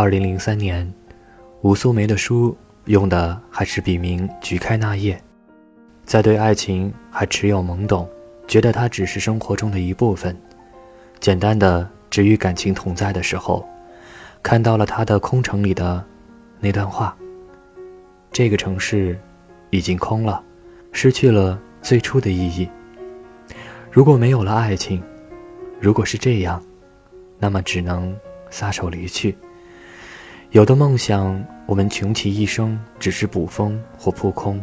二零零三年，吴素梅的书用的还是笔名“菊开那夜”。在对爱情还持有懵懂，觉得它只是生活中的一部分，简单的只与感情同在的时候，看到了他的《空城》里的那段话：“这个城市已经空了，失去了最初的意义。如果没有了爱情，如果是这样，那么只能撒手离去。”有的梦想，我们穷其一生只是捕风或扑空；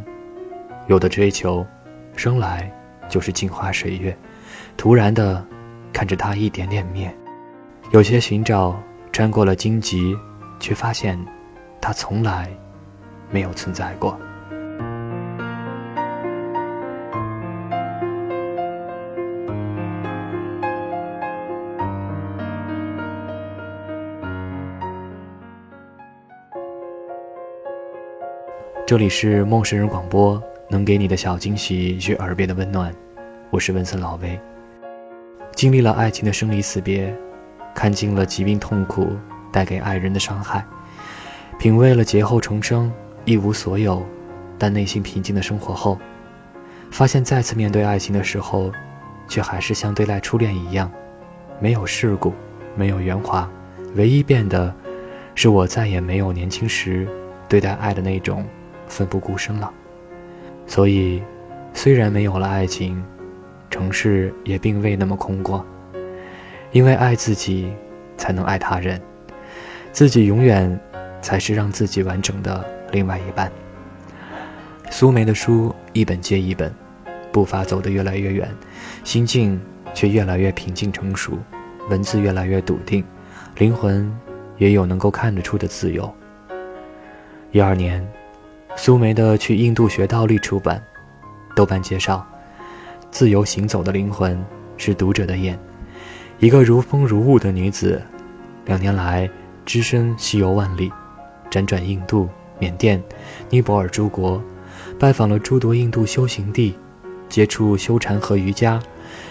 有的追求，生来就是镜花水月，突然的看着它一点点灭；有些寻找，穿过了荆棘，却发现它从来没有存在过。这里是陌生人广播，能给你的小惊喜与耳边的温暖。我是文森老威。经历了爱情的生离死别，看尽了疾病痛苦带给爱人的伤害，品味了劫后重生一无所有但内心平静的生活后，发现再次面对爱情的时候，却还是像对待初恋一样，没有世故，没有圆滑，唯一变的，是我再也没有年轻时对待爱的那种。奋不顾身了，所以，虽然没有了爱情，城市也并未那么空过。因为爱自己，才能爱他人，自己永远才是让自己完整的另外一半。苏梅的书一本接一本，步伐走得越来越远，心境却越来越平静成熟，文字越来越笃定，灵魂也有能够看得出的自由。一二年。苏梅的《去印度学倒立》出版，豆瓣介绍：自由行走的灵魂是读者的眼，一个如风如雾的女子，两年来只身西游万里，辗转印度、缅甸、尼泊尔诸国，拜访了诸多印度修行地，接触修禅和瑜伽，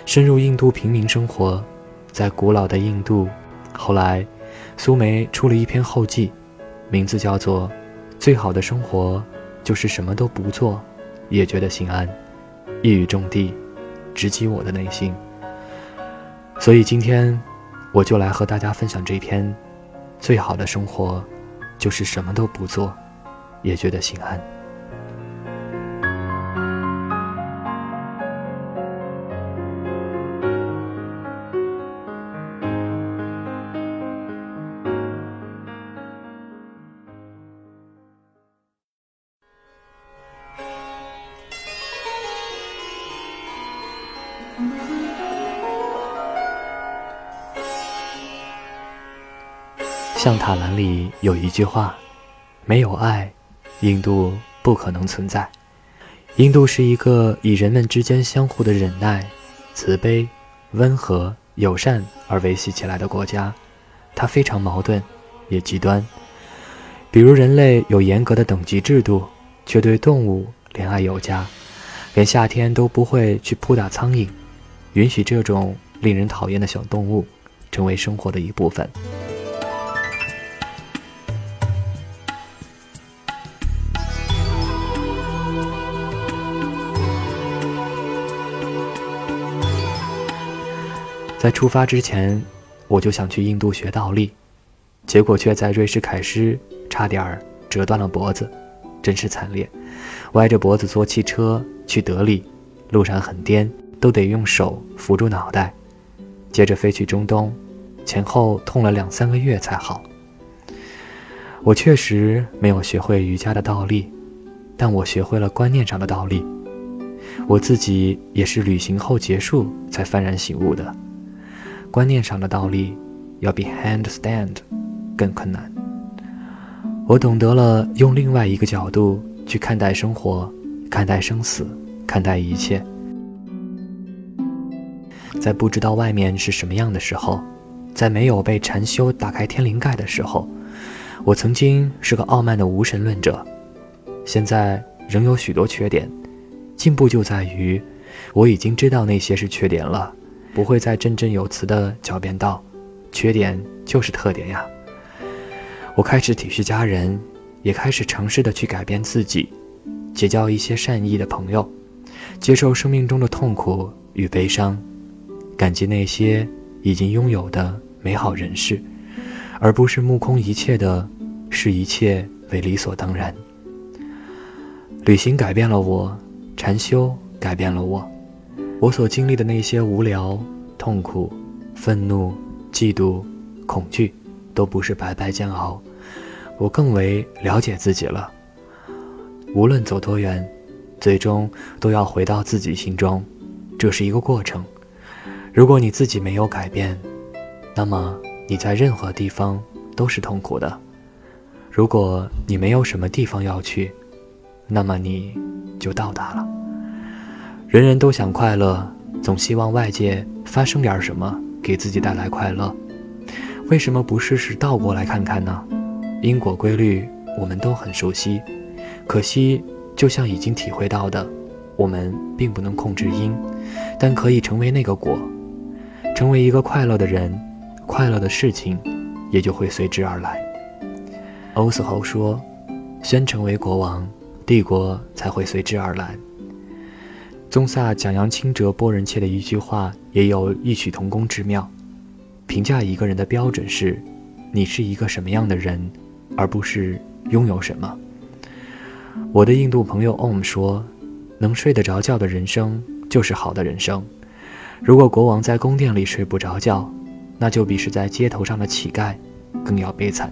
深入印度平民生活，在古老的印度。后来，苏梅出了一篇后记，名字叫做《最好的生活》。就是什么都不做，也觉得心安，一语中的，直击我的内心。所以今天，我就来和大家分享这篇：最好的生活，就是什么都不做，也觉得心安。象塔兰里有一句话：“没有爱，印度不可能存在。”印度是一个以人们之间相互的忍耐、慈悲、温和、友善而维系起来的国家。它非常矛盾，也极端。比如，人类有严格的等级制度，却对动物怜爱有加，连夏天都不会去扑打苍蝇，允许这种令人讨厌的小动物成为生活的一部分。在出发之前，我就想去印度学倒立，结果却在瑞士凯诗差点折断了脖子，真是惨烈。歪着脖子坐汽车去德里，路上很颠，都得用手扶住脑袋。接着飞去中东，前后痛了两三个月才好。我确实没有学会瑜伽的倒立，但我学会了观念上的倒立。我自己也是旅行后结束才幡然醒悟的。观念上的倒立，要比 handstand 更困难。我懂得了用另外一个角度去看待生活，看待生死，看待一切。在不知道外面是什么样的时候，在没有被禅修打开天灵盖的时候，我曾经是个傲慢的无神论者，现在仍有许多缺点。进步就在于，我已经知道那些是缺点了，不会再振振有词的狡辩道：“缺点就是特点呀。”我开始体恤家人，也开始尝试的去改变自己，结交一些善意的朋友，接受生命中的痛苦与悲伤。感激那些已经拥有的美好人事，而不是目空一切的视一切为理所当然。旅行改变了我，禅修改变了我，我所经历的那些无聊、痛苦、愤怒、嫉妒、恐惧，都不是白白煎熬。我更为了解自己了。无论走多远，最终都要回到自己心中，这是一个过程。如果你自己没有改变，那么你在任何地方都是痛苦的。如果你没有什么地方要去，那么你就到达了。人人都想快乐，总希望外界发生点什么给自己带来快乐。为什么不试试倒过来看看呢？因果规律我们都很熟悉，可惜就像已经体会到的，我们并不能控制因，但可以成为那个果。成为一个快乐的人，快乐的事情也就会随之而来。欧斯侯说：“先成为国王，帝国才会随之而来。”宗萨讲扬清哲波仁切的一句话也有异曲同工之妙。评价一个人的标准是，你是一个什么样的人，而不是拥有什么。我的印度朋友 Om 说：“能睡得着觉的人生就是好的人生。”如果国王在宫殿里睡不着觉，那就比是在街头上的乞丐更要悲惨。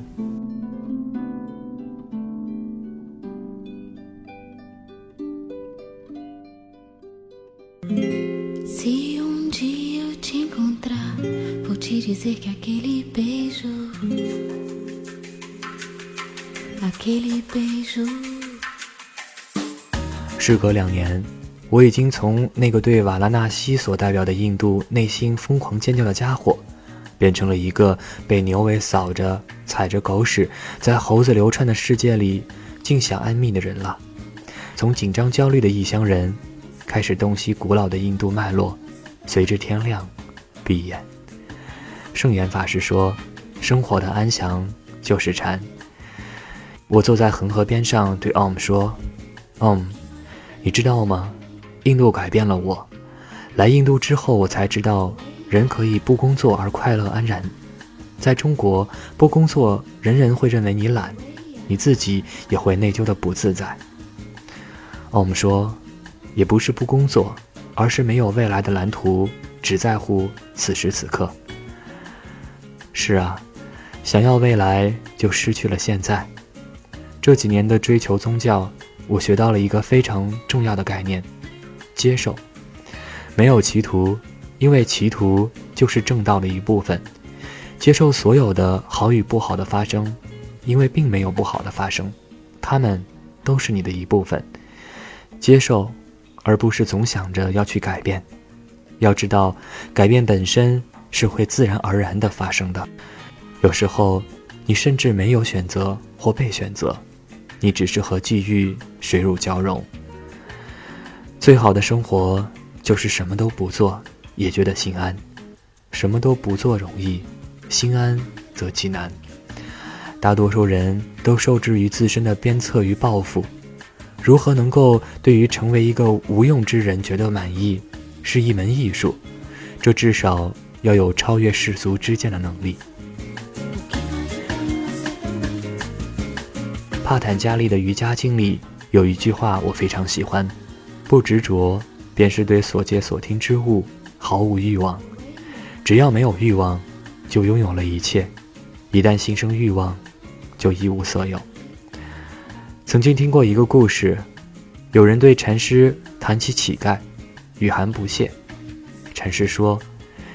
事隔两年。我已经从那个对瓦拉纳西所代表的印度内心疯狂尖叫的家伙，变成了一个被牛尾扫着、踩着狗屎，在猴子流窜的世界里尽享安谧的人了。从紧张焦虑的异乡人，开始洞悉古老的印度脉络，随着天亮，闭眼。圣严法师说：“生活的安详就是禅。”我坐在恒河边上，对 Om 说：“Om，你知道吗？”印度改变了我。来印度之后，我才知道人可以不工作而快乐安然。在中国，不工作，人人会认为你懒，你自己也会内疚的不自在。”Om 说，也不是不工作，而是没有未来的蓝图，只在乎此时此刻。是啊，想要未来，就失去了现在。这几年的追求宗教，我学到了一个非常重要的概念。接受，没有歧途，因为歧途就是正道的一部分。接受所有的好与不好的发生，因为并没有不好的发生，他们都是你的一部分。接受，而不是总想着要去改变。要知道，改变本身是会自然而然的发生的。有时候，你甚至没有选择或被选择，你只是和际遇水乳交融。最好的生活就是什么都不做，也觉得心安。什么都不做容易，心安则极难。大多数人都受制于自身的鞭策与抱负，如何能够对于成为一个无用之人觉得满意，是一门艺术。这至少要有超越世俗之见的能力。帕坦加利的瑜伽经里有一句话，我非常喜欢。不执着，便是对所见所听之物毫无欲望。只要没有欲望，就拥有了一切；一旦心生欲望，就一无所有。曾经听过一个故事，有人对禅师谈起乞丐，语寒不屑。禅师说：“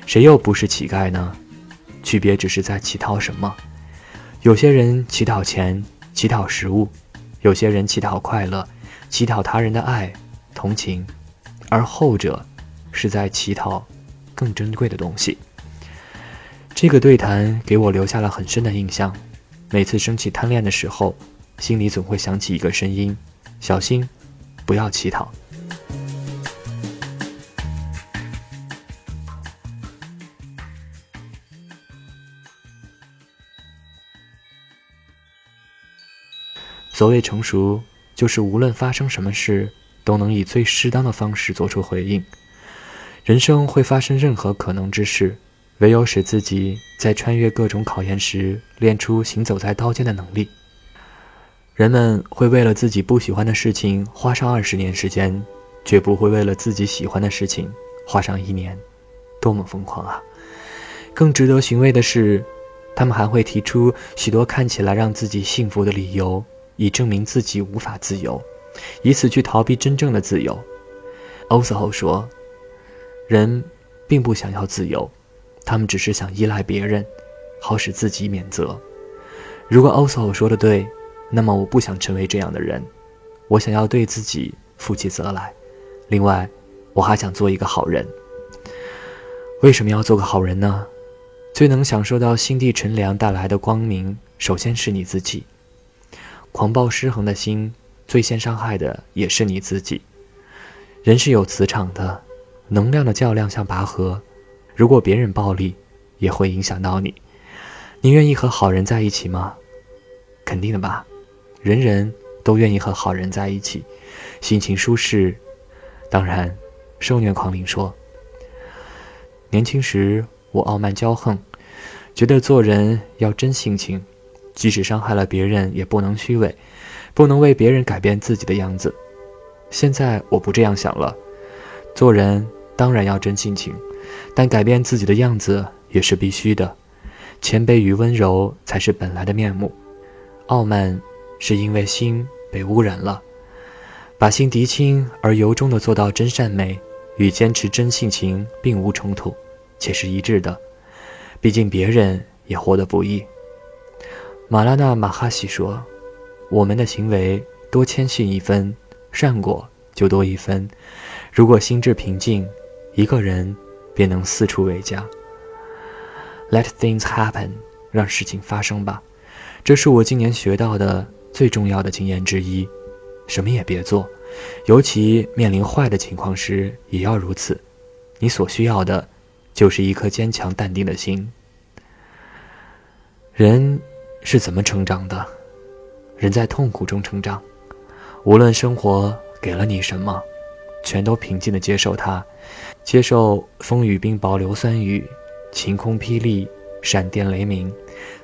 谁又不是乞丐呢？区别只是在乞讨什么。有些人乞讨钱，乞讨食物；有些人乞讨快乐，乞讨他人的爱、同情，而后者是在乞讨更珍贵的东西。这个对谈给我留下了很深的印象。每次生气贪恋的时候，心里总会响起一个声音：小心，不要乞讨。所谓成熟，就是无论发生什么事，都能以最适当的方式做出回应。人生会发生任何可能之事，唯有使自己在穿越各种考验时，练出行走在刀尖的能力。人们会为了自己不喜欢的事情花上二十年时间，绝不会为了自己喜欢的事情花上一年，多么疯狂啊！更值得寻味的是，他们还会提出许多看起来让自己幸福的理由。以证明自己无法自由，以此去逃避真正的自由。欧斯后说：“人并不想要自由，他们只是想依赖别人，好使自己免责。”如果欧斯后说的对，那么我不想成为这样的人。我想要对自己负起责来。另外，我还想做一个好人。为什么要做个好人呢？最能享受到心地纯良带来的光明，首先是你自己。狂暴失衡的心，最先伤害的也是你自己。人是有磁场的，能量的较量像拔河。如果别人暴力，也会影响到你。你愿意和好人在一起吗？肯定的吧。人人都愿意和好人在一起，心情舒适。当然，受虐狂灵说：“年轻时我傲慢骄横，觉得做人要真性情。”即使伤害了别人，也不能虚伪，不能为别人改变自己的样子。现在我不这样想了，做人当然要真性情，但改变自己的样子也是必须的。谦卑与温柔才是本来的面目，傲慢是因为心被污染了。把心涤清而由衷的做到真善美，与坚持真性情并无冲突，且是一致的。毕竟别人也活得不易。马拉纳马哈西说：“我们的行为多谦逊一分，善果就多一分。如果心智平静，一个人便能四处为家。Let things happen，让事情发生吧。这是我今年学到的最重要的经验之一。什么也别做，尤其面临坏的情况时也要如此。你所需要的，就是一颗坚强淡定的心。人。”是怎么成长的？人在痛苦中成长，无论生活给了你什么，全都平静地接受它，接受风雨冰雹硫酸雨，晴空霹雳，闪电雷鸣，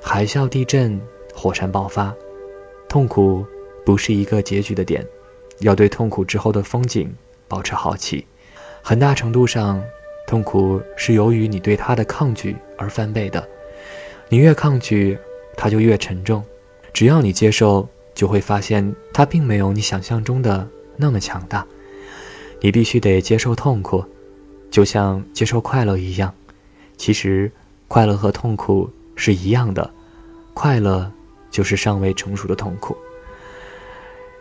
海啸地震，火山爆发。痛苦不是一个结局的点，要对痛苦之后的风景保持好奇。很大程度上，痛苦是由于你对它的抗拒而翻倍的，你越抗拒。它就越沉重，只要你接受，就会发现它并没有你想象中的那么强大。你必须得接受痛苦，就像接受快乐一样。其实，快乐和痛苦是一样的，快乐就是尚未成熟的痛苦。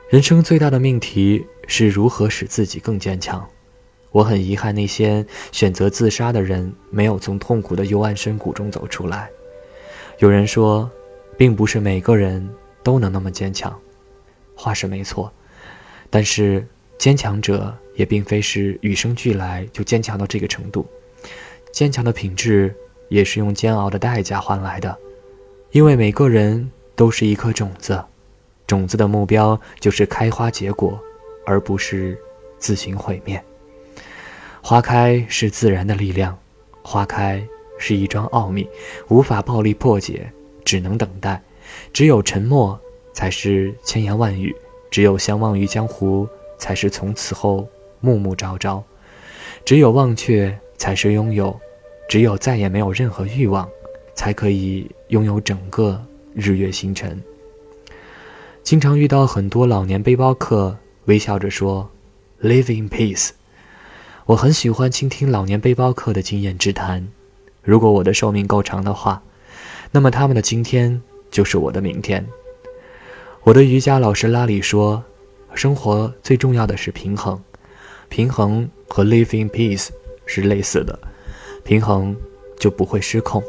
人生最大的命题是如何使自己更坚强。我很遗憾，那些选择自杀的人没有从痛苦的幽暗深谷中走出来。有人说。并不是每个人都能那么坚强，话是没错，但是坚强者也并非是与生俱来就坚强到这个程度，坚强的品质也是用煎熬的代价换来的，因为每个人都是一颗种子，种子的目标就是开花结果，而不是自行毁灭。花开是自然的力量，花开是一桩奥秘，无法暴力破解。只能等待，只有沉默才是千言万语，只有相忘于江湖才是从此后暮暮朝朝，只有忘却才是拥有，只有再也没有任何欲望，才可以拥有整个日月星辰。经常遇到很多老年背包客，微笑着说：“Live in peace。”我很喜欢倾听老年背包客的经验之谈。如果我的寿命够长的话。那么他们的今天就是我的明天。我的瑜伽老师拉里说：“生活最重要的是平衡，平衡和 live in peace 是类似的，平衡就不会失控，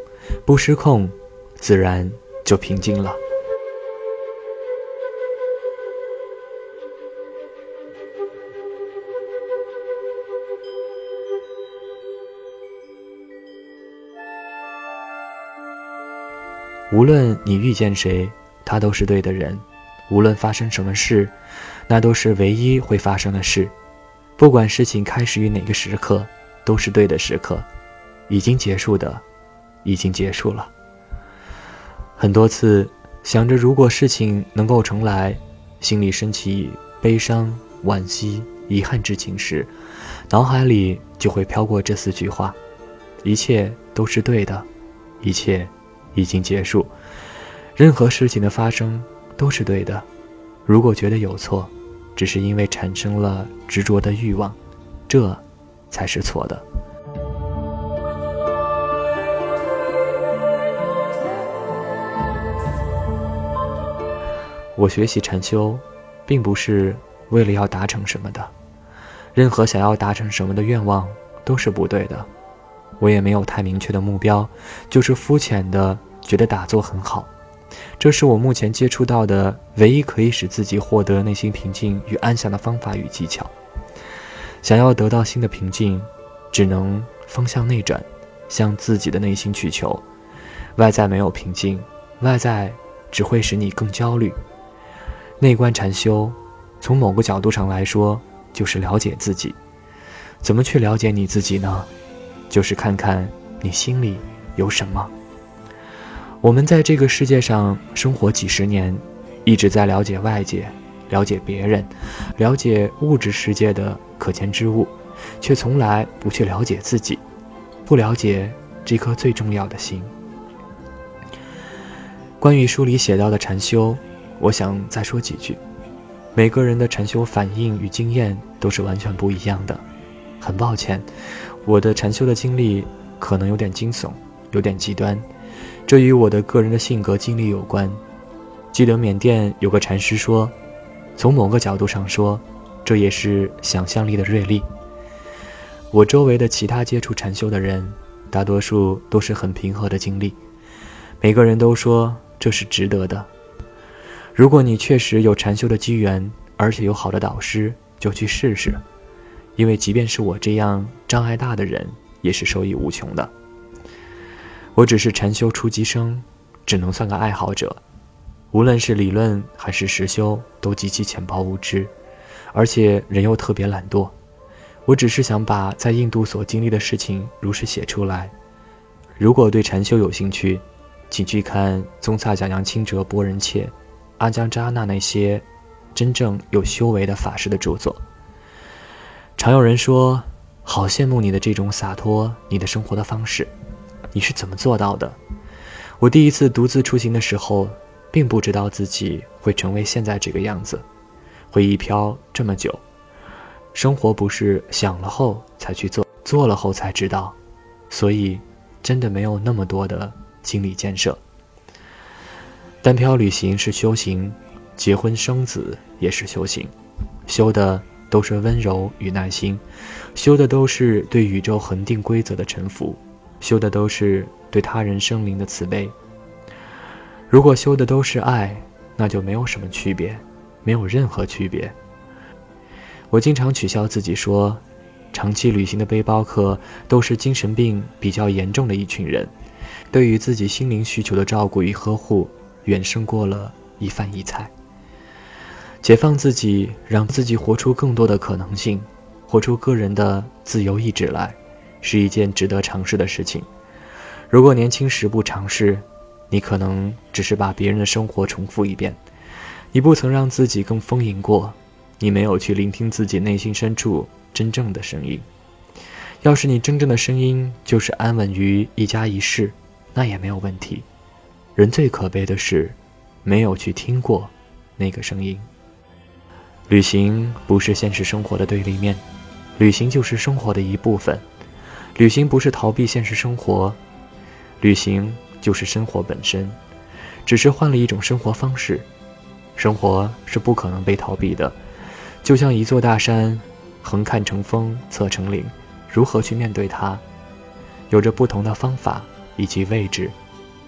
不失控，自然就平静了。”无论你遇见谁，他都是对的人；无论发生什么事，那都是唯一会发生的事。不管事情开始于哪个时刻，都是对的时刻。已经结束的，已经结束了。很多次想着如果事情能够重来，心里升起悲伤、惋惜、遗憾之情时，脑海里就会飘过这四句话：一切都是对的，一切。已经结束，任何事情的发生都是对的。如果觉得有错，只是因为产生了执着的欲望，这才是错的。我学习禅修，并不是为了要达成什么的。任何想要达成什么的愿望都是不对的。我也没有太明确的目标，就是肤浅的。觉得打坐很好，这是我目前接触到的唯一可以使自己获得内心平静与安详的方法与技巧。想要得到新的平静，只能方向内转，向自己的内心去求。外在没有平静，外在只会使你更焦虑。内观禅修，从某个角度上来说，就是了解自己。怎么去了解你自己呢？就是看看你心里有什么。我们在这个世界上生活几十年，一直在了解外界，了解别人，了解物质世界的可见之物，却从来不去了解自己，不了解这颗最重要的心。关于书里写到的禅修，我想再说几句。每个人的禅修反应与经验都是完全不一样的。很抱歉，我的禅修的经历可能有点惊悚，有点极端。这与我的个人的性格经历有关。记得缅甸有个禅师说：“从某个角度上说，这也是想象力的锐利。”我周围的其他接触禅修的人，大多数都是很平和的经历。每个人都说这是值得的。如果你确实有禅修的机缘，而且有好的导师，就去试试。因为即便是我这样障碍大的人，也是受益无穷的。我只是禅修初级生，只能算个爱好者。无论是理论还是实修，都极其浅薄无知，而且人又特别懒惰。我只是想把在印度所经历的事情如实写出来。如果对禅修有兴趣，请去看宗萨讲扬钦哲波仁切、阿姜扎那那些真正有修为的法师的著作。常有人说：“好羡慕你的这种洒脱，你的生活的方式。”你是怎么做到的？我第一次独自出行的时候，并不知道自己会成为现在这个样子，会一飘这么久。生活不是想了后才去做，做了后才知道，所以真的没有那么多的心理建设。单漂旅行是修行，结婚生子也是修行，修的都是温柔与耐心，修的都是对宇宙恒定规则的臣服。修的都是对他人生灵的慈悲。如果修的都是爱，那就没有什么区别，没有任何区别。我经常取笑自己说，长期旅行的背包客都是精神病比较严重的一群人，对于自己心灵需求的照顾与呵护，远胜过了一饭一菜。解放自己，让自己活出更多的可能性，活出个人的自由意志来。是一件值得尝试的事情。如果年轻时不尝试，你可能只是把别人的生活重复一遍。你不曾让自己更丰盈过，你没有去聆听自己内心深处真正的声音。要是你真正的声音就是安稳于一家一室，那也没有问题。人最可悲的是，没有去听过那个声音。旅行不是现实生活的对立面，旅行就是生活的一部分。旅行不是逃避现实生活，旅行就是生活本身，只是换了一种生活方式。生活是不可能被逃避的，就像一座大山，横看成峰，侧成岭，如何去面对它，有着不同的方法以及位置、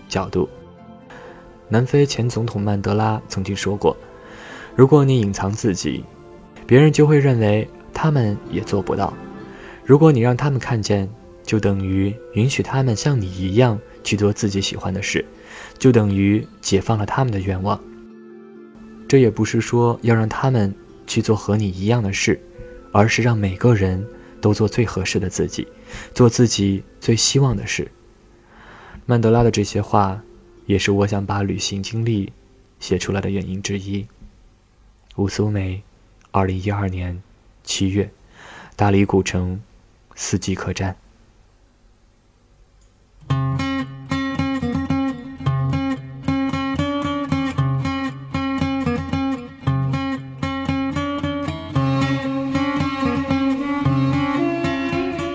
角度。南非前总统曼德拉曾经说过：“如果你隐藏自己，别人就会认为他们也做不到；如果你让他们看见，就等于允许他们像你一样去做自己喜欢的事，就等于解放了他们的愿望。这也不是说要让他们去做和你一样的事，而是让每个人都做最合适的自己，做自己最希望的事。”曼德拉的这些话。也是我想把旅行经历写出来的原因之一。乌苏梅，二零一二年七月，大理古城四季客栈。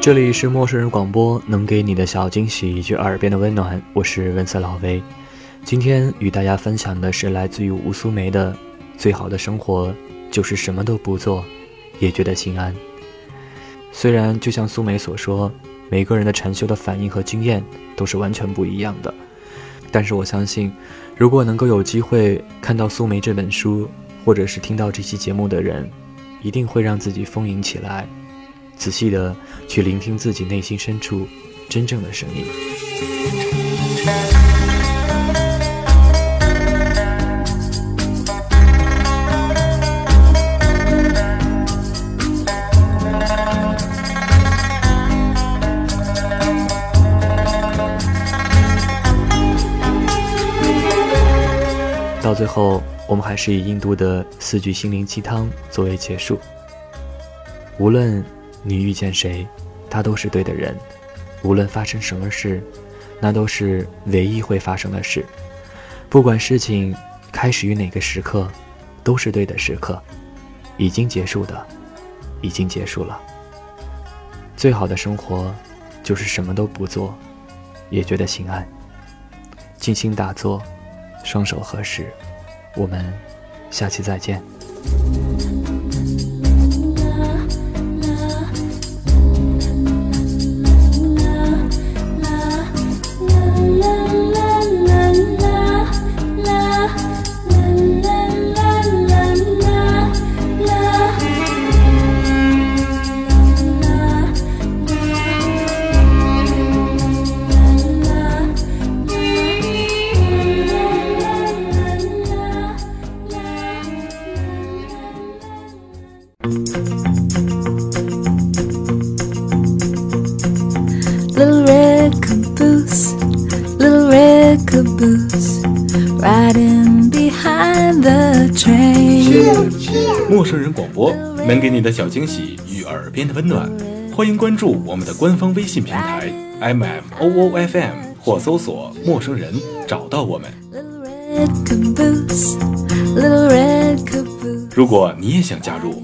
这里是陌生人广播，能给你的小惊喜以及耳边的温暖。我是文色老威。今天与大家分享的是来自于吴苏梅的《最好的生活就是什么都不做，也觉得心安》。虽然就像苏梅所说，每个人的禅修的反应和经验都是完全不一样的，但是我相信，如果能够有机会看到苏梅这本书，或者是听到这期节目的人，一定会让自己丰盈起来，仔细的去聆听自己内心深处真正的声音。最后，我们还是以印度的四句心灵鸡汤作为结束。无论你遇见谁，他都是对的人；无论发生什么事，那都是唯一会发生的事。不管事情开始于哪个时刻，都是对的时刻。已经结束的，已经结束了。最好的生活，就是什么都不做，也觉得心安。静心打坐。双手合十，我们下期再见。陌生人广播能给你的小惊喜与耳边的温暖，欢迎关注我们的官方微信平台 M M O O F M 或搜索“陌生人”找到我们。如果你也想加入，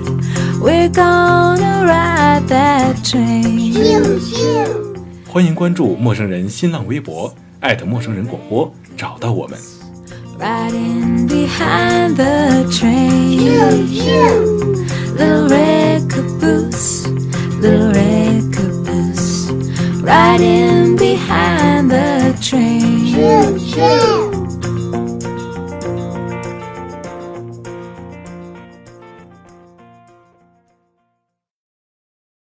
欢迎关注陌生人新浪微博，艾特陌生人广播，找到我们。Riding behind the train. Little red caboose, little red caboose. Riding behind the train.